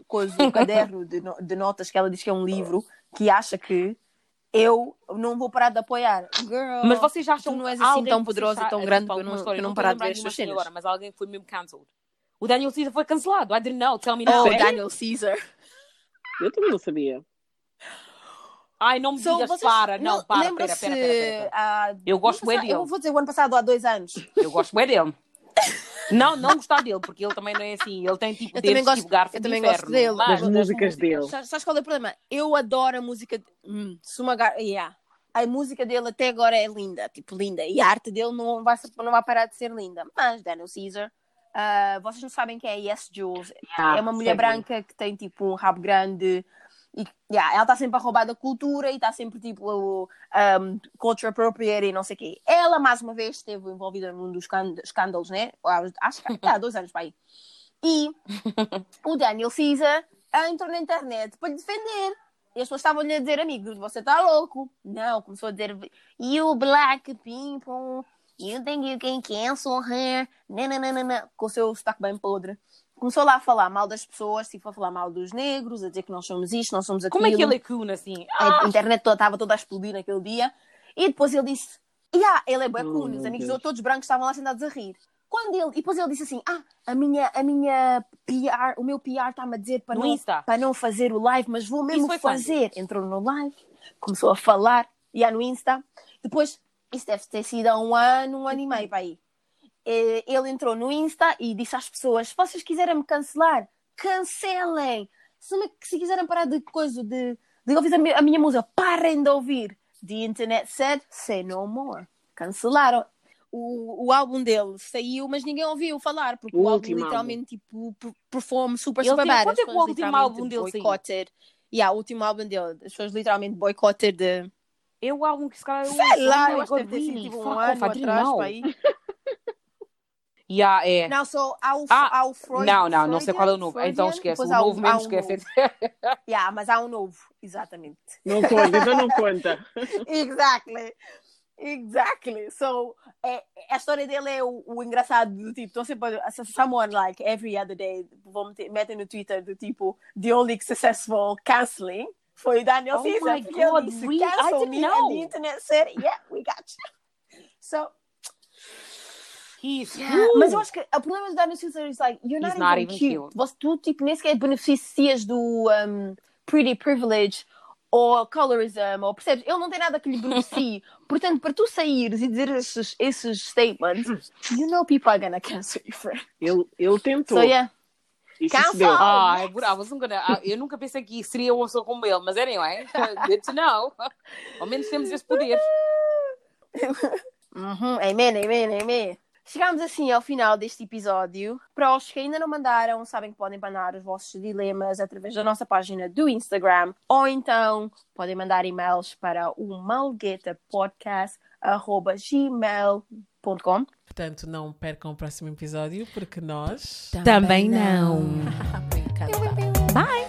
coisa, o caderno de, no- de notas que ela diz que é um livro que acha que eu não vou parar de apoiar. Girl, Mas vocês acham tu não és que assim alguém tão que poderosa e tão grande tipo, que eu não, história, que não estou parar de ver estas cenas. agora, mas alguém que foi mesmo cancelled. O Daniel Caesar foi cancelado. I didn't know. Tell me Oh, now. Daniel Caesar. Eu também não sabia. Ai, não me So, digas, vocês- para. Não, para, pera, pera, pera, pera, pera. ah, Eu gosto passado- dele. Eu vou dizer o ano passado, há dois anos. Eu gosto bem dele. Não, não gostar dele, porque ele também não é assim. Ele tem tipo Eu também dedos gosto- tipo garfo eu de também inferno. gosto dele. Mas Das das músicas dele. Sabes sabes qual é o problema? Eu adoro a música. de- Hum, se uma gar... yeah. A música dele até agora é linda, tipo linda. E a arte dele não vai, não vai parar de ser linda. Mas Daniel Caesar, ah, vocês não sabem quem é Yes Jules. Ah, é uma mulher branca que tem tipo um rabo grande. E yeah, ela está sempre a roubar da cultura e está sempre tipo um, culture appropriating e não sei o quê. Ela, mais uma vez, esteve envolvida num dos escând- escândalos, né? Acho que há dois anos para aí. E o Daniel Caesar entrou na internet para lhe defender. E as pessoas estavam-lhe a dizer, amigo, você está louco. Não, começou a dizer, you black people, you think you can cancel her. Não. Com o seu sotaque bem podre. Começou lá a falar mal das pessoas, tipo, a falar mal dos negros, a dizer que nós somos isto, nós somos aquilo. Como é que ele é cool assim? A internet toda estava toda a explodir naquele dia. E depois ele disse: Yeah, ele é bué Oh, cool. Os amigos Deus. dele, todos brancos, estavam lá sentados a rir. Quando ele, e depois ele disse assim: Ah, a minha, a minha PR, o meu PR está-me a dizer para No não, Insta. para não fazer o live, mas vou mesmo foi quando? fazer. Entrou no live, começou a falar, ia no Insta. Depois, isso deve ter sido há um ano, um ano e meio para aí. Eh, Ele entrou no Insta e disse às pessoas: se vocês quiserem me cancelar, cancelem. Se, me- se quiserem parar de coisa, de, de ouvir a minha, a minha música, parem de ouvir. The internet said, say no more. Cancelaram. O, o álbum dele saiu, mas ninguém ouviu falar, porque O o, álbum literalmente tipo, per- performe super, Ele super bad. quando As é que o último álbum dele saiu? boycotted. Yeah, o último álbum dele. As pessoas literalmente boycotted de. Eu álbum que se calhar eu Sei lá, eu acho que deve ter sido really? tipo um ano atrás para aí. Yeah, é. Não, só há o, Ah, há o Freud. Não, não, não sei Freudian- qual é o novo. Então Freudian, esquece. O há novo mesmo há um esquece. novo. Yeah, mas há um novo, exatamente. Não conta, então não conta. exactly. Exactly. So, é, a história dele é o, o engraçado do tipo, então sempre, someone like every other day, vão meter, metem no Twitter do tipo, the only successful canceling foi o Daniel Oh Caesar. my porque ele God, disse, really? I cancel didn't me, know. and the internet said, yeah, we got you. So, He's Yeah, cool. Mas eu acho que o problema do Daniel Caesar é like, you're not, not even, even cute. cute. Você, tu, tipo, nem sequer beneficias do um, pretty privilege ou colorism, ou percebes? Ele não tem nada que lhe beneficie. Portanto, para tu saíres e dizer esses, esses statements, you know people are gonna cancel you, friend. Ele, ele tentou. So, yeah. Isso Cancel. Ah, bravo. wasn't gonna- Eu nunca pensei que seria uma pessoa como ele, mas anyway, good to know. Ao menos temos esse poder. Uhum, Amen, amen, amen. Chegamos assim ao final deste episódio. Para os que ainda não mandaram, sabem que podem mandar os vossos dilemas através da nossa página do Instagram ou então podem mandar e-mails para o malguetapodcast.gmail.com Portanto, não percam o próximo episódio porque nós Também não. Obrigada. Bye!